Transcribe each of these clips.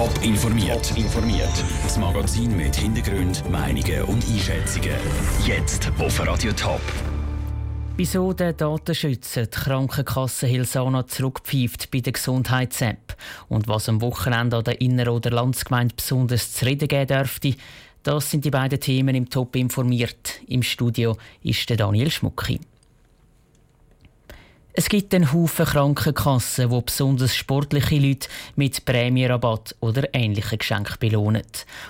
Top informiert. informiert. Das Magazin mit Hintergrund, Meinungen und Einschätzungen. Jetzt auf Radio Top. Wieso der Datenschützer die Krankenkasse Hilsana zurückpfeift bei der Gesundheits-App und was am Wochenende an der Inner- oder Landsgemeinde besonders zu reden geben dürfte, das sind die beiden Themen im Top informiert. Im Studio ist der Daniel Schmucki. Es gibt einen Haufen Krankenkassen, die besonders sportliche Leute mit Prämienrabatt oder ähnlichen Geschenken belohnen.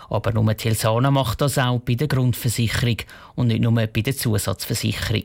Aber nur Tilsana macht das auch bei der Grundversicherung und nicht nur bei der Zusatzversicherung.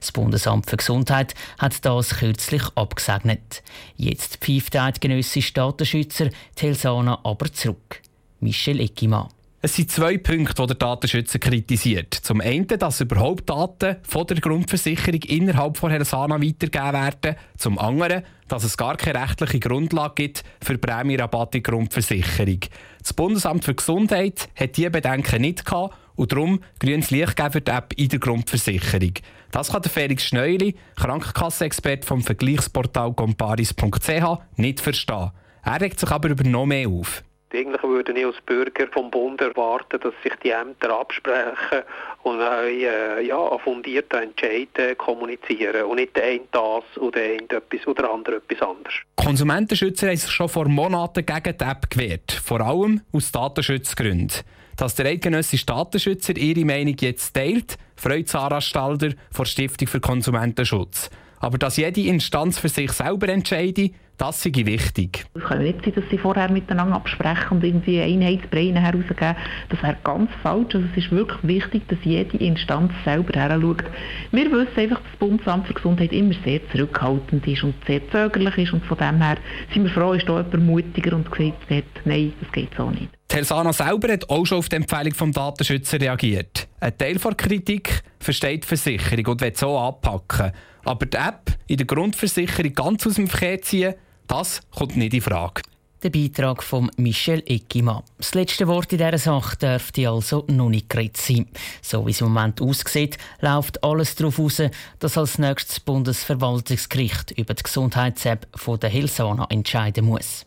Das Bundesamt für Gesundheit hat das kürzlich abgesegnet. Jetzt pfeift der eidgenössische Datenschützer Tilsana aber zurück. Michel Eckimann. Es sind zwei Punkte, die der Datenschützer kritisiert. Zum einen, dass überhaupt Daten von der Grundversicherung innerhalb von Hersana weitergegeben werden. Zum anderen, dass es gar keine rechtliche Grundlage gibt für der Grundversicherung. Das Bundesamt für Gesundheit hat diese Bedenken nicht gehabt und darum grünes Licht für die App in der Grundversicherung. Das kann der Felix Schneuli, Krankenkassenexperte vom Vergleichsportal comparis.ch, nicht verstehen. Er regt sich aber über noch mehr auf. Eigentlich würde ich als Bürger vom Bund erwarten, dass sich die Ämter absprechen und äh, ja, fundierte Entscheide kommunizieren und nicht der eine das oder der eine etwas oder der andere etwas anderes. Konsumentenschützer haben sich schon vor Monaten gegen die App gewehrt, vor allem aus Datenschutzgründen. Dass der eidgenössische Datenschützer ihre Meinung jetzt teilt, freut Sarah Stalder von Stiftung für Konsumentenschutz. Aber dass jede Instanz für sich selber entscheide, das sei wichtig. Es kann nicht sein, dass sie vorher miteinander absprechen und irgendwie Einheitsbrei herausgeben. Das wäre ganz falsch. Also es ist wirklich wichtig, dass jede Instanz selber heranschaut. Wir wissen einfach, dass das Bundesamt für Gesundheit immer sehr zurückhaltend ist und sehr zögerlich ist. Und von dem her sind wir froh, ist da jemand mutiger und sagt, nein, das geht so nicht. Tersana selber hat auch schon auf die Empfehlung vom Datenschützer reagiert. Ein Teil der Kritik versteht die Versicherung und will so anpacken. Aber die App in der Grundversicherung ganz aus dem Verkehr ziehen, das kommt nicht in Frage. Der Beitrag von Michel Eckimann. Das letzte Wort in dieser Sache dürfte also noch nicht geredet sein. So wie es im Moment aussieht, läuft alles darauf aus, dass als nächstes das Bundesverwaltungsgericht über die Gesundheits-App der Hilsana entscheiden muss.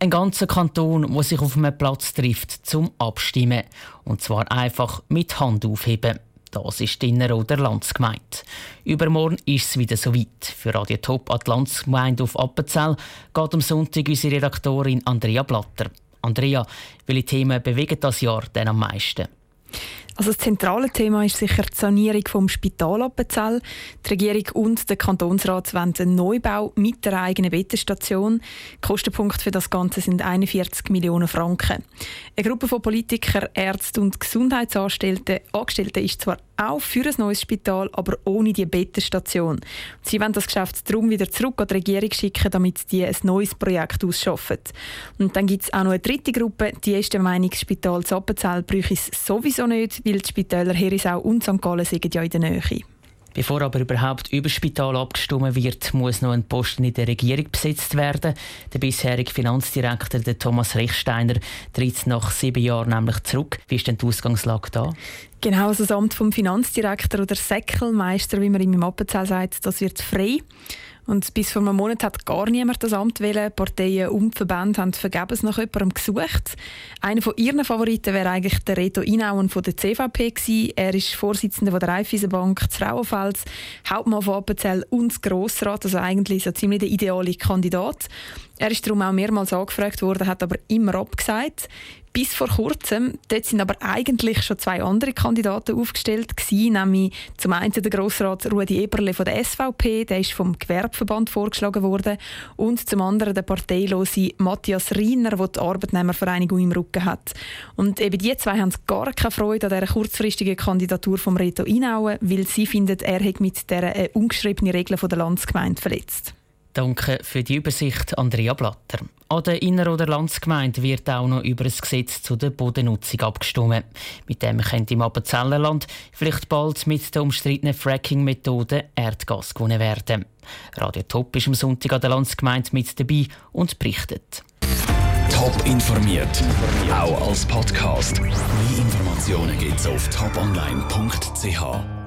Ein ganzer Kanton, der sich auf einem Platz trifft zum Abstimmen. Und zwar einfach mit Hand aufheben. Das ist die Innerrhoder Landsgemeinde. Übermorgen ist es wieder soweit. Für Radio Top an die Landsgemeinde auf Appenzell geht am Sonntag unsere Redaktorin Andrea Blatter. Andrea, welche Themen bewegen das Jahr denn am meisten? Also das zentrale Thema ist sicher die Sanierung vom Spital Appenzell. Die Regierung und der Kantonsrat wollen einen Neubau mit der eigenen Bettenstation. Kostenpunkt für das Ganze sind 41 Millionen Franken. Eine Gruppe von Politikern, Ärzten und Gesundheitsangestellten Angestellten ist zwar auch für ein neues Spital, aber ohne die Bettenstation. Sie wollen das Geschäft darum wieder zurück an die Regierung schicken, damit die ein neues Projekt ausschaffen. Und dann gibt es auch noch eine dritte Gruppe, die ist der Meinung, das Spital Zappenzell bräuchte es sowieso nicht, weil die Spitäler Herisau und St. Gallen sind ja in der Nähe. Bevor aber überhaupt über Spital abgestimmt wird, muss noch ein Posten in der Regierung besetzt werden. Der bisherige Finanzdirektor der Thomas Rechsteiner tritt nach sieben Jahren nämlich zurück. Wie ist denn die Ausgangslage da? Genau, also das Amt vom Finanzdirektor oder Säckelmeister, wie man im Appenzell sagt, das wird frei. Und bis vor einem Monat hat gar niemand das Amt wählen. Parteien und Verbände haben vergebens nach jemandem gesucht. Einer von ihren Favoriten wäre eigentlich der Reto Inauen von der CVP gewesen. Er ist Vorsitzender der Raiffeisenbank des Frauenfelds, Hauptmann von Appenzell und Grossrat, also eigentlich so ziemlich der ideale Kandidat. Er ist darum auch mehrmals angefragt worden, hat aber immer abgesagt bis vor kurzem. Dort sind aber eigentlich schon zwei andere Kandidaten aufgestellt gewesen, nämlich zum einen der Grossrat Rudi Eberle von der SVP, der ist vom Gewerbeverband vorgeschlagen worden, und zum anderen der parteilose Matthias Riener, der die Arbeitnehmervereinigung im Rücken hat. Und eben die zwei haben gar keine Freude an dieser kurzfristigen Kandidatur von Reto Inauen, weil sie finden, er hat mit dieser äh, ungeschriebenen Regel der Landsgemeinde verletzt. Danke für die Übersicht, Andrea Blatter. An der Inner- oder Landsgemeinde wird auch noch über das Gesetz zu der Bodennutzung abgestimmt. Mit dem könnte im Appenzellerland vielleicht bald mit der umstrittenen Fracking-Methode Erdgas gewonnen werden. Radio Top ist am Sonntag an der Landsgemeinde mit dabei und berichtet. Top informiert, auch als Podcast. Mehr Informationen gibt es auf toponline.ch.